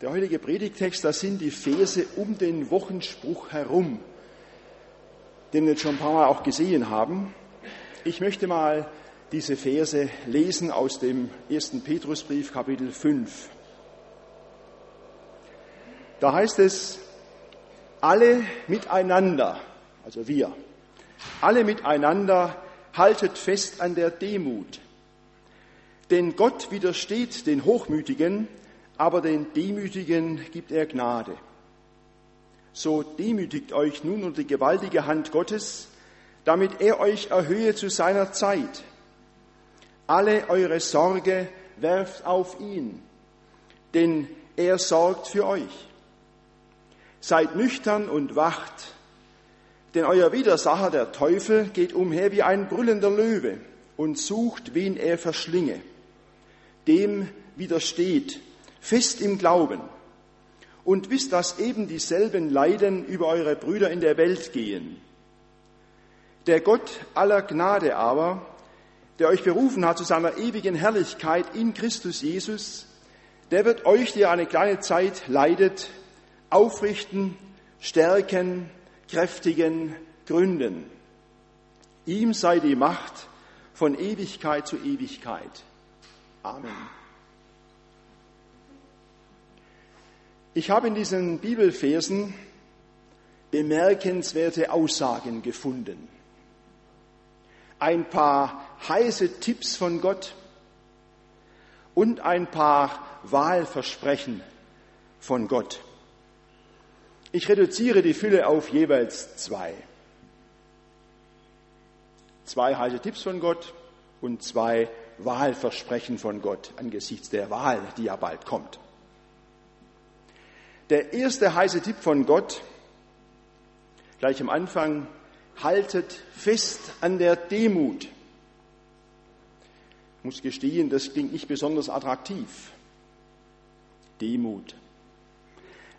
Der heutige Predigtext, das sind die Verse um den Wochenspruch herum, den wir jetzt schon ein paar Mal auch gesehen haben. Ich möchte mal diese Verse lesen aus dem ersten Petrusbrief, Kapitel 5. Da heißt es, alle miteinander, also wir, alle miteinander haltet fest an der Demut. Denn Gott widersteht den Hochmütigen, aber den Demütigen gibt er Gnade. So demütigt euch nun unter die gewaltige Hand Gottes, damit er euch erhöhe zu seiner Zeit. Alle eure Sorge werft auf ihn, denn er sorgt für euch. Seid nüchtern und wacht, denn euer Widersacher, der Teufel, geht umher wie ein brüllender Löwe und sucht, wen er verschlinge. Dem widersteht fest im Glauben und wisst, dass eben dieselben Leiden über eure Brüder in der Welt gehen. Der Gott aller Gnade aber, der euch berufen hat zu seiner ewigen Herrlichkeit in Christus Jesus, der wird euch, der eine kleine Zeit leidet, aufrichten, stärken, kräftigen, gründen. Ihm sei die Macht von Ewigkeit zu Ewigkeit. Amen. Ich habe in diesen Bibelversen bemerkenswerte Aussagen gefunden. Ein paar heiße Tipps von Gott und ein paar Wahlversprechen von Gott. Ich reduziere die Fülle auf jeweils zwei. Zwei heiße Tipps von Gott und zwei Wahlversprechen von Gott angesichts der Wahl, die ja bald kommt. Der erste heiße Tipp von Gott, gleich am Anfang, haltet fest an der Demut. Ich muss gestehen, das klingt nicht besonders attraktiv. Demut.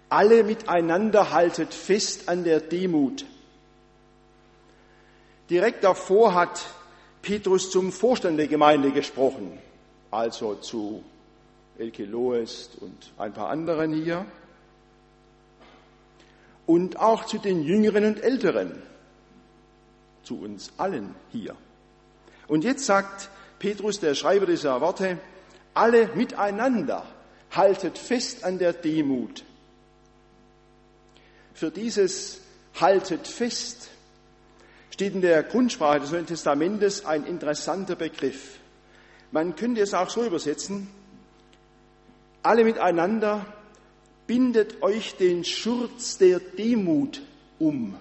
Alle miteinander haltet fest an der Demut. Direkt davor hat Petrus zum Vorstand der Gemeinde gesprochen, also zu Elke Loest und ein paar anderen hier und auch zu den Jüngeren und Älteren, zu uns allen hier. Und jetzt sagt Petrus, der Schreiber dieser Worte, alle miteinander haltet fest an der Demut. Für dieses haltet fest steht in der Grundsprache des Neuen Testamentes ein interessanter Begriff. Man könnte es auch so übersetzen, alle miteinander bindet euch den Schurz der Demut um.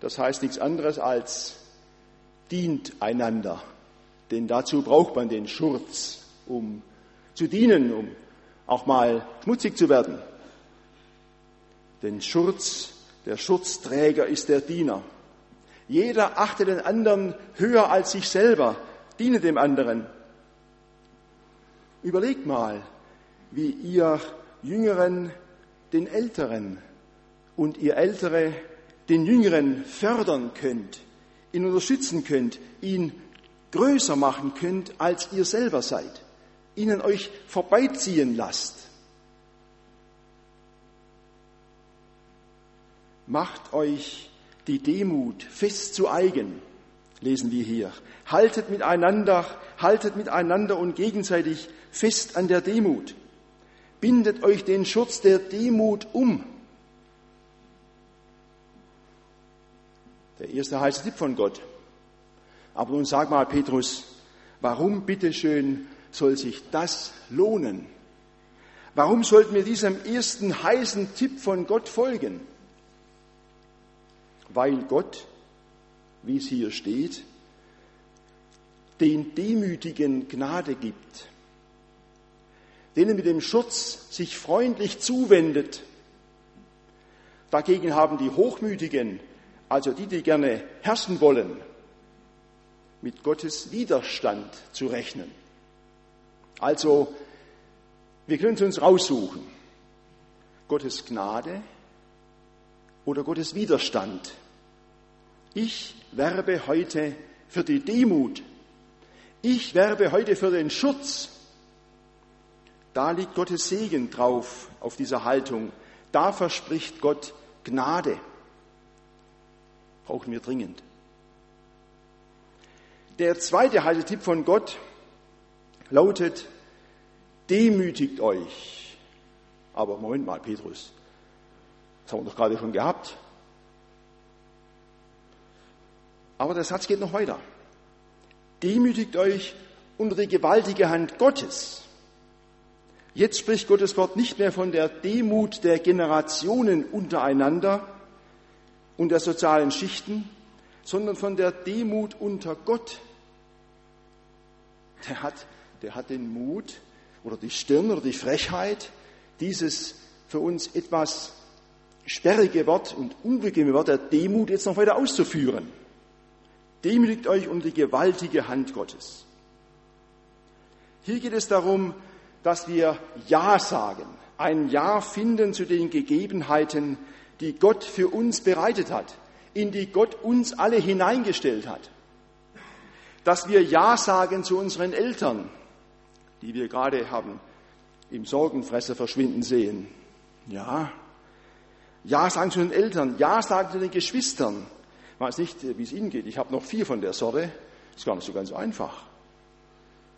Das heißt nichts anderes als dient einander. Denn dazu braucht man den Schurz, um zu dienen, um auch mal schmutzig zu werden. Den Schurz, der Schutzträger ist der Diener. Jeder achtet den anderen höher als sich selber, diene dem anderen. Überlegt mal, wie ihr Jüngeren den Älteren und ihr Ältere den Jüngeren fördern könnt, ihn unterstützen könnt, ihn größer machen könnt, als ihr selber seid, ihnen euch vorbeiziehen lasst. Macht euch die Demut fest zu eigen, lesen wir hier. Haltet miteinander, haltet miteinander und gegenseitig fest an der Demut. Bindet euch den Schutz der Demut um. Der erste heiße Tipp von Gott. Aber nun sag mal, Petrus, warum bitteschön soll sich das lohnen? Warum sollten wir diesem ersten heißen Tipp von Gott folgen? Weil Gott, wie es hier steht, den Demütigen Gnade gibt denen mit dem Schutz sich freundlich zuwendet. Dagegen haben die Hochmütigen, also die, die gerne herrschen wollen, mit Gottes Widerstand zu rechnen. Also, wir können es uns raussuchen. Gottes Gnade oder Gottes Widerstand. Ich werbe heute für die Demut. Ich werbe heute für den Schutz. Da liegt Gottes Segen drauf, auf dieser Haltung. Da verspricht Gott Gnade. Brauchen wir dringend. Der zweite Haltetipp von Gott lautet, demütigt euch. Aber Moment mal, Petrus, das haben wir doch gerade schon gehabt. Aber der Satz geht noch weiter. Demütigt euch unter die gewaltige Hand Gottes. Jetzt spricht Gottes Wort nicht mehr von der Demut der Generationen untereinander und der sozialen Schichten, sondern von der Demut unter Gott. Der hat, der hat den Mut oder die Stirn oder die Frechheit, dieses für uns etwas sperrige Wort und unbequeme Wort der Demut jetzt noch weiter auszuführen. Demütigt euch unter die gewaltige Hand Gottes. Hier geht es darum, dass wir Ja sagen, ein Ja finden zu den Gegebenheiten, die Gott für uns bereitet hat, in die Gott uns alle hineingestellt hat. Dass wir Ja sagen zu unseren Eltern, die wir gerade haben im Sorgenfresser verschwinden sehen. Ja. Ja sagen zu den Eltern, Ja sagen zu den Geschwistern. Weiß nicht, wie es Ihnen geht. Ich habe noch vier von der Sorte. Ist gar nicht so ganz einfach.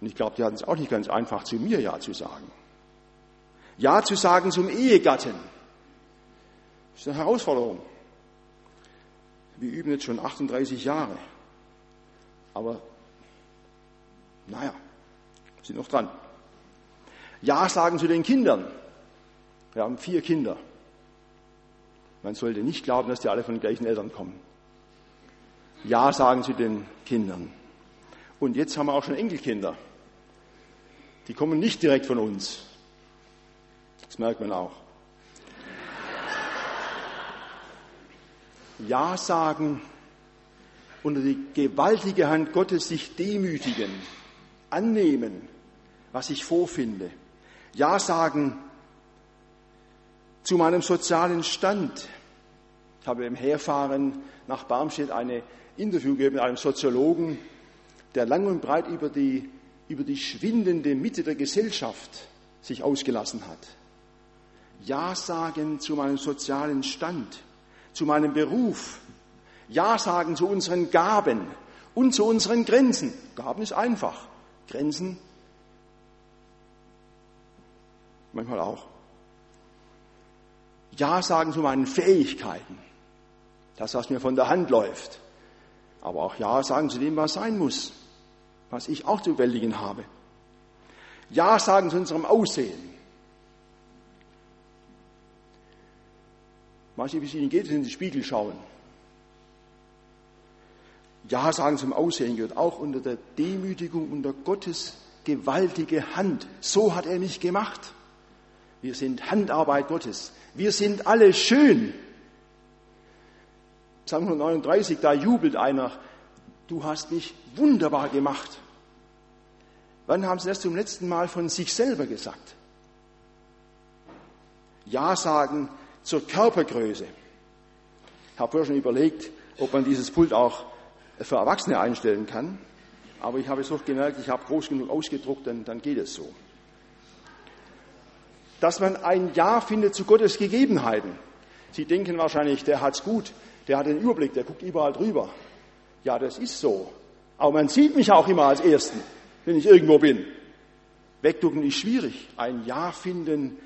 Und ich glaube, die hatten es auch nicht ganz einfach, zu mir Ja zu sagen. Ja zu sagen zum Ehegatten. Das ist eine Herausforderung. Wir üben jetzt schon 38 Jahre. Aber, naja, sind noch dran. Ja sagen zu den Kindern. Wir haben vier Kinder. Man sollte nicht glauben, dass die alle von den gleichen Eltern kommen. Ja sagen zu den Kindern. Und jetzt haben wir auch schon Enkelkinder. Die kommen nicht direkt von uns. Das merkt man auch. Ja sagen, unter die gewaltige Hand Gottes sich demütigen, annehmen, was ich vorfinde. Ja sagen zu meinem sozialen Stand. Ich habe im Herfahren nach Barmstedt ein Interview gegeben mit einem Soziologen, der lang und breit über die über die schwindende Mitte der Gesellschaft sich ausgelassen hat. Ja sagen zu meinem sozialen Stand, zu meinem Beruf. Ja sagen zu unseren Gaben und zu unseren Grenzen. Gaben ist einfach. Grenzen manchmal auch. Ja sagen zu meinen Fähigkeiten. Das, was mir von der Hand läuft. Aber auch Ja sagen zu dem, was sein muss was ich auch zu bewältigen habe. Ja sagen zu unserem Aussehen. Nicht, wie es Ihnen geht, Sie in den Spiegel schauen. Ja sagen zum Aussehen gehört auch unter der Demütigung unter Gottes gewaltige Hand. So hat er mich gemacht. Wir sind Handarbeit Gottes. Wir sind alle schön. Psalm 139, da jubelt einer, du hast mich wunderbar gemacht. Wann haben Sie das zum letzten Mal von sich selber gesagt? Ja sagen zur Körpergröße. Ich habe vorher schon überlegt, ob man dieses Pult auch für Erwachsene einstellen kann. Aber ich habe es doch gemerkt, ich habe groß genug ausgedruckt, dann, dann geht es so. Dass man ein Ja findet zu Gottes Gegebenheiten. Sie denken wahrscheinlich, der hat's gut, der hat den Überblick, der guckt überall drüber. Ja, das ist so. Aber man sieht mich auch immer als Ersten wenn ich irgendwo bin. Wegducken ist schwierig. Ein Ja finden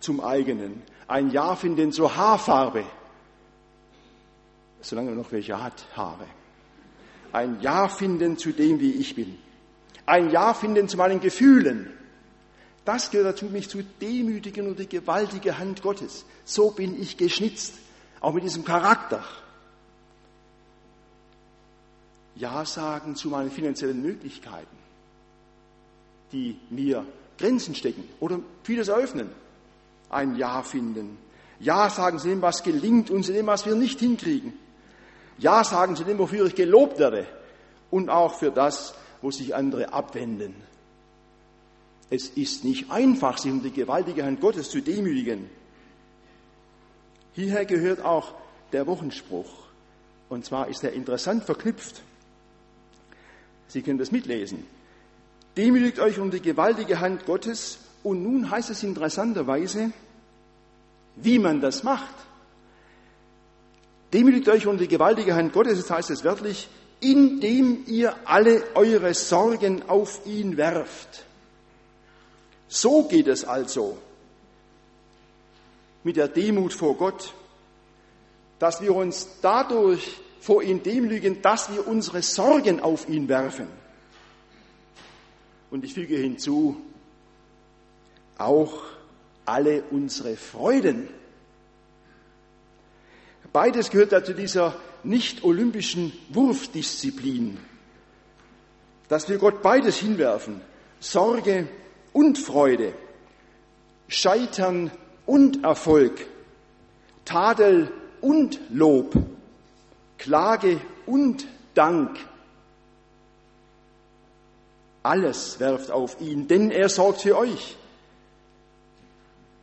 zum eigenen. Ein Ja finden zur Haarfarbe. Solange man noch welche hat, Haare. Ein Ja finden zu dem, wie ich bin. Ein Ja finden zu meinen Gefühlen. Das gehört dazu, mich zu demütigen und die gewaltige Hand Gottes. So bin ich geschnitzt. Auch mit diesem Charakter. ja sagen zu meinen finanziellen Möglichkeiten, die mir Grenzen stecken oder vieles eröffnen. Ein Ja finden. Ja sagen zu dem, was gelingt und zu dem, was wir nicht hinkriegen. Ja sagen zu dem, wofür ich gelobt werde und auch für das, wo sich andere abwenden. Es ist nicht einfach, sich um die gewaltige Hand Gottes zu demütigen. Hierher gehört auch der Wochenspruch. Und zwar ist er interessant verknüpft Sie können das mitlesen. Demütigt euch um die gewaltige Hand Gottes. Und nun heißt es interessanterweise, wie man das macht. Demütigt euch um die gewaltige Hand Gottes, das heißt es wörtlich, indem ihr alle eure Sorgen auf ihn werft. So geht es also mit der Demut vor Gott, dass wir uns dadurch vor ihn demütigen, dass wir unsere Sorgen auf ihn werfen. Und ich füge hinzu, auch alle unsere Freuden. Beides gehört ja zu dieser nicht-olympischen Wurfdisziplin, dass wir Gott beides hinwerfen, Sorge und Freude, Scheitern und Erfolg, Tadel und Lob, Klage und Dank. Alles werft auf ihn, denn er sorgt für euch.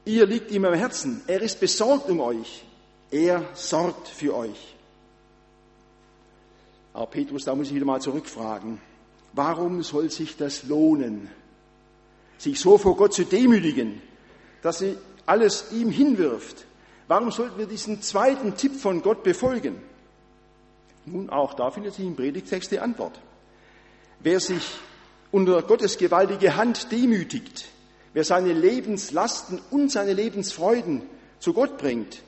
Ihr liegt ihm am Herzen, er ist besorgt um euch, er sorgt für euch. Aber Petrus, da muss ich wieder mal zurückfragen, warum soll sich das lohnen, sich so vor Gott zu demütigen, dass sie alles ihm hinwirft? Warum sollten wir diesen zweiten Tipp von Gott befolgen? Nun, auch da findet sich im Predigtext die Antwort. Wer sich unter Gottes gewaltige Hand demütigt, wer seine Lebenslasten und seine Lebensfreuden zu Gott bringt,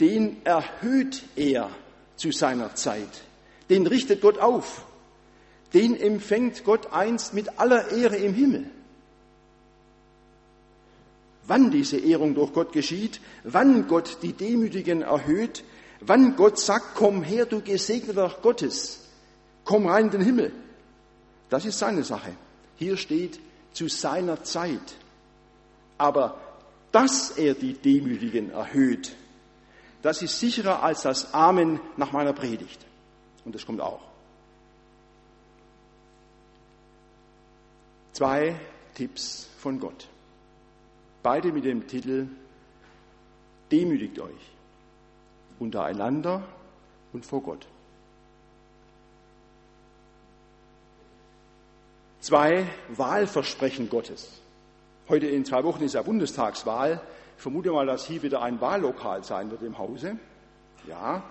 den erhöht er zu seiner Zeit. Den richtet Gott auf. Den empfängt Gott einst mit aller Ehre im Himmel. Wann diese Ehrung durch Gott geschieht, wann Gott die Demütigen erhöht, Wann Gott sagt, komm her, du Gesegneter Gottes, komm rein in den Himmel. Das ist seine Sache. Hier steht zu seiner Zeit. Aber dass er die Demütigen erhöht, das ist sicherer als das Amen nach meiner Predigt. Und das kommt auch. Zwei Tipps von Gott. Beide mit dem Titel Demütigt euch untereinander und vor Gott. Zwei Wahlversprechen Gottes. Heute in zwei Wochen ist ja Bundestagswahl. Ich vermute mal, dass hier wieder ein Wahllokal sein wird im Hause. Ja.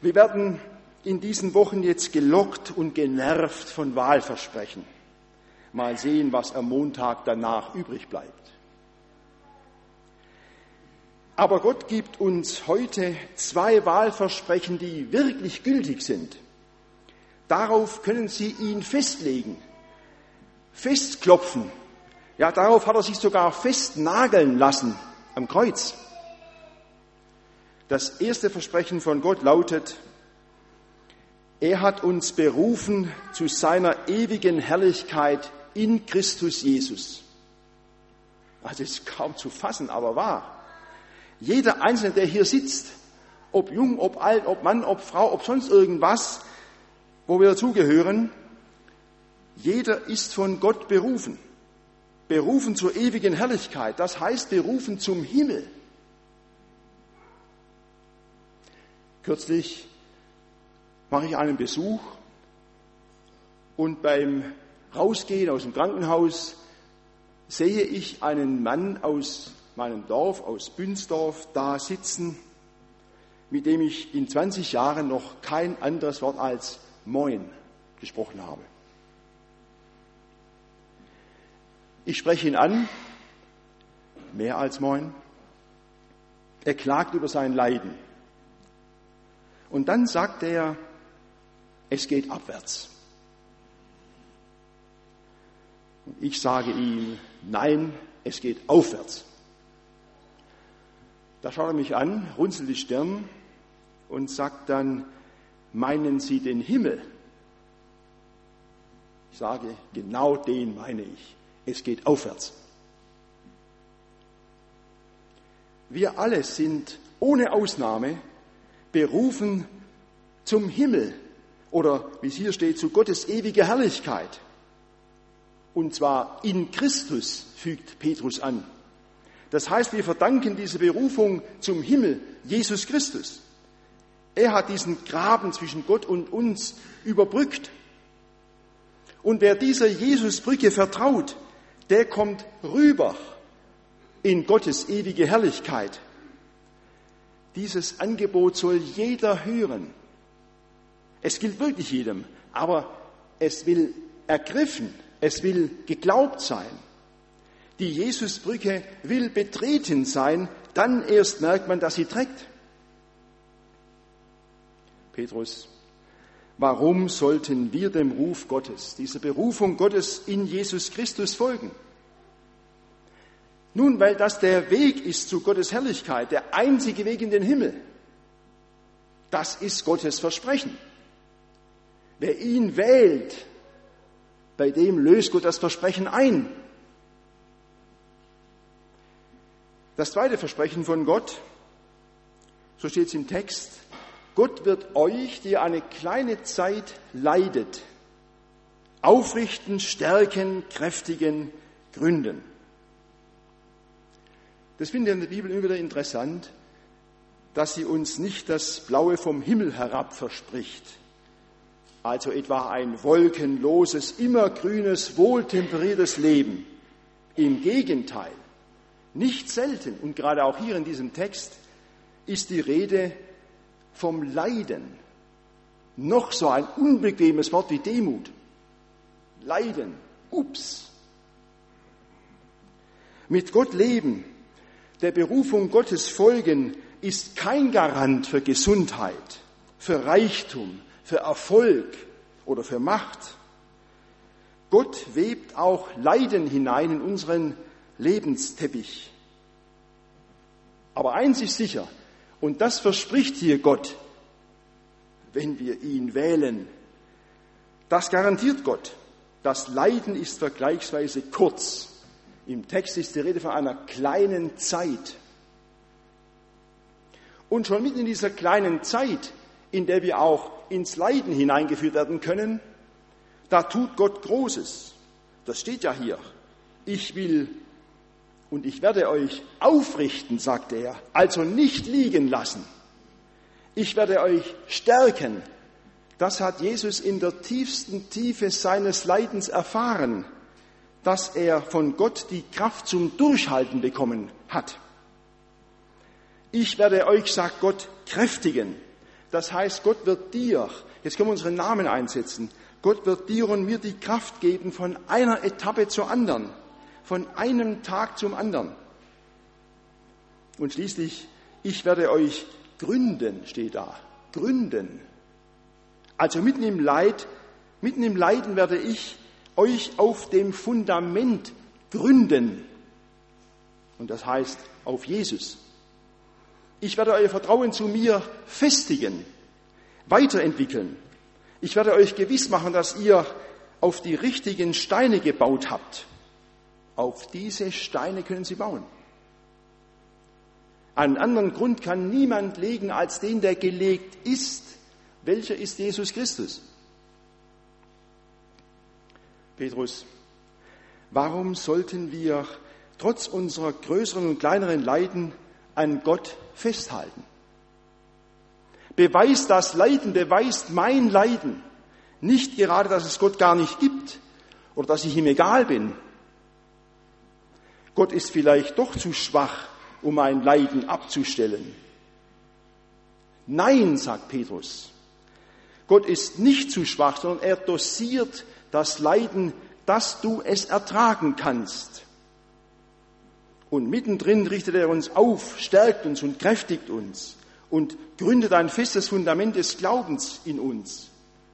Wir werden in diesen Wochen jetzt gelockt und genervt von Wahlversprechen. Mal sehen, was am Montag danach übrig bleibt. Aber Gott gibt uns heute zwei Wahlversprechen, die wirklich gültig sind. Darauf können Sie ihn festlegen, festklopfen. Ja, darauf hat er sich sogar festnageln lassen am Kreuz. Das erste Versprechen von Gott lautet, er hat uns berufen zu seiner ewigen Herrlichkeit in Christus Jesus. Also ist kaum zu fassen, aber wahr. Jeder Einzelne, der hier sitzt, ob jung, ob alt, ob Mann, ob Frau, ob sonst irgendwas, wo wir dazugehören, jeder ist von Gott berufen. Berufen zur ewigen Herrlichkeit. Das heißt berufen zum Himmel. Kürzlich mache ich einen Besuch und beim Rausgehen aus dem Krankenhaus sehe ich einen Mann aus meinem Dorf, aus Bünsdorf, da sitzen, mit dem ich in 20 Jahren noch kein anderes Wort als Moin gesprochen habe. Ich spreche ihn an, mehr als Moin. Er klagt über sein Leiden. Und dann sagt er, es geht abwärts. Und ich sage ihm, nein, es geht aufwärts. Da schaut er mich an, runzelt die Stirn und sagt dann, meinen Sie den Himmel? Ich sage, genau den meine ich. Es geht aufwärts. Wir alle sind ohne Ausnahme berufen zum Himmel oder wie es hier steht, zu Gottes ewiger Herrlichkeit. Und zwar in Christus, fügt Petrus an. Das heißt, wir verdanken diese Berufung zum Himmel Jesus Christus. Er hat diesen Graben zwischen Gott und uns überbrückt. Und wer dieser Jesusbrücke vertraut, der kommt rüber in Gottes ewige Herrlichkeit. Dieses Angebot soll jeder hören. Es gilt wirklich jedem, aber es will ergriffen, es will geglaubt sein. Die Jesusbrücke will betreten sein, dann erst merkt man, dass sie trägt. Petrus, warum sollten wir dem Ruf Gottes, dieser Berufung Gottes in Jesus Christus folgen? Nun, weil das der Weg ist zu Gottes Herrlichkeit, der einzige Weg in den Himmel. Das ist Gottes Versprechen. Wer ihn wählt, bei dem löst Gott das Versprechen ein. Das zweite Versprechen von Gott, so steht es im Text, Gott wird euch, die eine kleine Zeit leidet, aufrichten, stärken, kräftigen, gründen. Das finde ich in der Bibel immer wieder interessant, dass sie uns nicht das Blaue vom Himmel herab verspricht, also etwa ein wolkenloses, immergrünes, wohltemperiertes Leben. Im Gegenteil, nicht selten, und gerade auch hier in diesem Text, ist die Rede vom Leiden. Noch so ein unbequemes Wort wie Demut. Leiden. Ups. Mit Gott leben der Berufung Gottes folgen ist kein Garant für Gesundheit, für Reichtum, für Erfolg oder für Macht. Gott webt auch Leiden hinein in unseren Lebensteppich. Aber eins ist sicher, und das verspricht hier Gott, wenn wir ihn wählen. Das garantiert Gott. Das Leiden ist vergleichsweise kurz. Im Text ist die Rede von einer kleinen Zeit. Und schon mitten in dieser kleinen Zeit, in der wir auch ins Leiden hineingeführt werden können, da tut Gott Großes. Das steht ja hier. Ich will und ich werde euch aufrichten, sagt er, also nicht liegen lassen. Ich werde euch stärken. Das hat Jesus in der tiefsten Tiefe seines Leidens erfahren dass er von Gott die Kraft zum Durchhalten bekommen hat. Ich werde euch, sagt Gott, kräftigen. Das heißt, Gott wird dir, jetzt können wir unseren Namen einsetzen, Gott wird dir und mir die Kraft geben von einer Etappe zur anderen, von einem Tag zum anderen. Und schließlich, ich werde euch gründen, steht da, gründen. Also mitten im Leid, mitten im Leiden werde ich euch auf dem Fundament gründen. Und das heißt auf Jesus. Ich werde euer Vertrauen zu mir festigen, weiterentwickeln. Ich werde euch gewiss machen, dass ihr auf die richtigen Steine gebaut habt. Auf diese Steine können sie bauen. Einen anderen Grund kann niemand legen als den, der gelegt ist. Welcher ist Jesus Christus? Petrus, warum sollten wir trotz unserer größeren und kleineren Leiden an Gott festhalten? Beweist das Leiden, beweist mein Leiden nicht gerade, dass es Gott gar nicht gibt oder dass ich ihm egal bin. Gott ist vielleicht doch zu schwach, um mein Leiden abzustellen. Nein, sagt Petrus. Gott ist nicht zu schwach, sondern er dosiert das Leiden, dass du es ertragen kannst. Und mittendrin richtet er uns auf, stärkt uns und kräftigt uns und gründet ein festes Fundament des Glaubens in uns,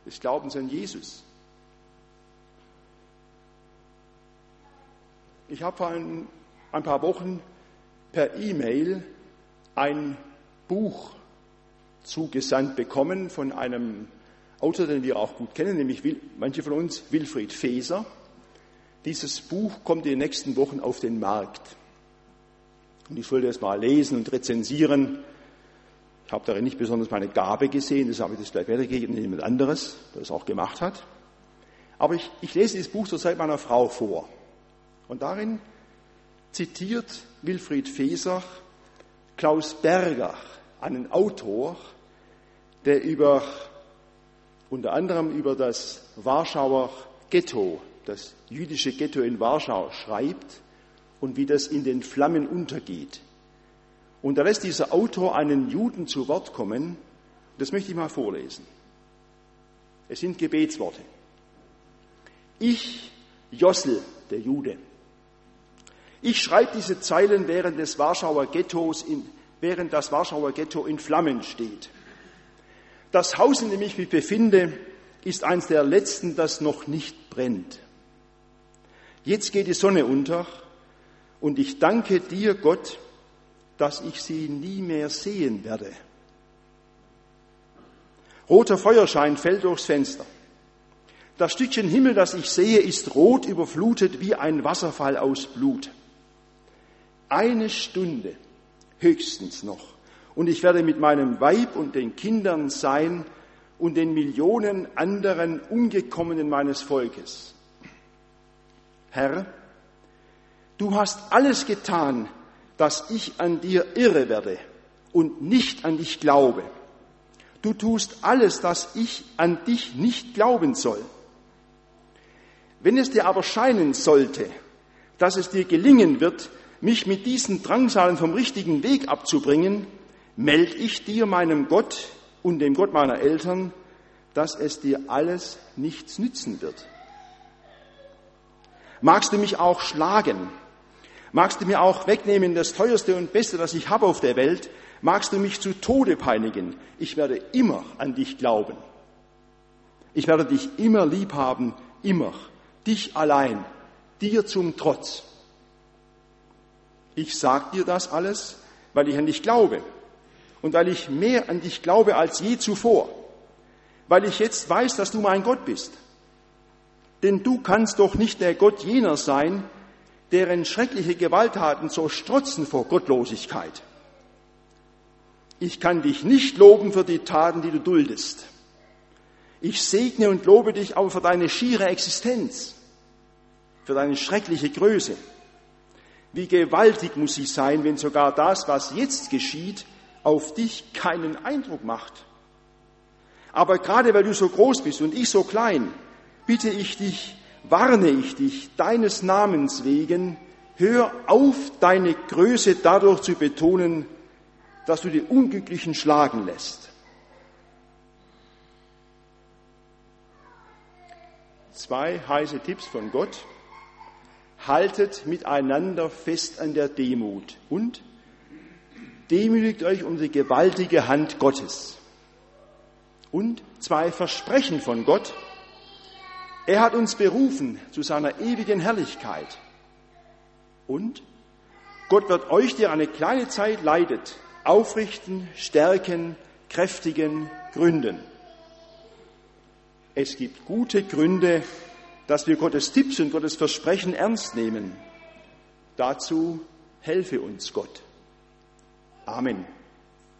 des Glaubens an Jesus. Ich habe vor ein, ein paar Wochen per E-Mail ein Buch zugesandt bekommen von einem Autor, den wir auch gut kennen, nämlich manche von uns, Wilfried Feser. Dieses Buch kommt in den nächsten Wochen auf den Markt. Und ich wollte es mal lesen und rezensieren. Ich habe darin nicht besonders meine Gabe gesehen, das habe ich das gleich weitergegeben an jemand anderes, der es auch gemacht hat. Aber ich, ich lese dieses Buch zurzeit meiner Frau vor. Und darin zitiert Wilfried Feser Klaus Berger, einen Autor, der über, unter anderem über das Warschauer Ghetto, das jüdische Ghetto in Warschau schreibt und wie das in den Flammen untergeht. Und da lässt dieser Autor einen Juden zu Wort kommen. Das möchte ich mal vorlesen. Es sind Gebetsworte. Ich, Jossel, der Jude, ich schreibe diese Zeilen während des Warschauer Ghettos, in, während das Warschauer Ghetto in Flammen steht. Das Haus, in dem ich mich befinde, ist eines der letzten, das noch nicht brennt. Jetzt geht die Sonne unter und ich danke dir, Gott, dass ich sie nie mehr sehen werde. Roter Feuerschein fällt durchs Fenster. Das Stückchen Himmel, das ich sehe, ist rot überflutet wie ein Wasserfall aus Blut. Eine Stunde höchstens noch. Und ich werde mit meinem Weib und den Kindern sein und den Millionen anderen Umgekommenen meines Volkes. Herr, du hast alles getan, dass ich an dir irre werde und nicht an dich glaube. Du tust alles, dass ich an dich nicht glauben soll. Wenn es dir aber scheinen sollte, dass es dir gelingen wird, mich mit diesen Drangsalen vom richtigen Weg abzubringen, melde ich dir, meinem Gott und dem Gott meiner Eltern, dass es dir alles nichts nützen wird. Magst du mich auch schlagen Magst du mir auch wegnehmen das teuerste und beste, das ich habe auf der Welt? Magst du mich zu Tode peinigen? Ich werde immer an dich glauben. Ich werde dich immer lieb haben, immer. Dich allein, dir zum Trotz. Ich sag dir das alles, weil ich an dich glaube und weil ich mehr an dich glaube als je zuvor, weil ich jetzt weiß, dass du mein Gott bist. Denn du kannst doch nicht der Gott jener sein, deren schreckliche Gewalttaten so strotzen vor Gottlosigkeit. Ich kann dich nicht loben für die Taten, die du duldest. Ich segne und lobe dich aber für deine schiere Existenz, für deine schreckliche Größe. Wie gewaltig muss sie sein, wenn sogar das, was jetzt geschieht, auf dich keinen Eindruck macht. Aber gerade weil du so groß bist und ich so klein, bitte ich dich, warne ich dich deines Namens wegen, hör auf, deine Größe dadurch zu betonen, dass du die Unglücklichen schlagen lässt. Zwei heiße Tipps von Gott. Haltet miteinander fest an der Demut und demütigt euch um die gewaltige Hand Gottes. Und zwei Versprechen von Gott. Er hat uns berufen zu seiner ewigen Herrlichkeit. Und Gott wird euch, der eine kleine Zeit leidet, aufrichten, stärken, kräftigen, gründen. Es gibt gute Gründe, dass wir Gottes Tipps und Gottes Versprechen ernst nehmen. Dazu helfe uns Gott. Amen.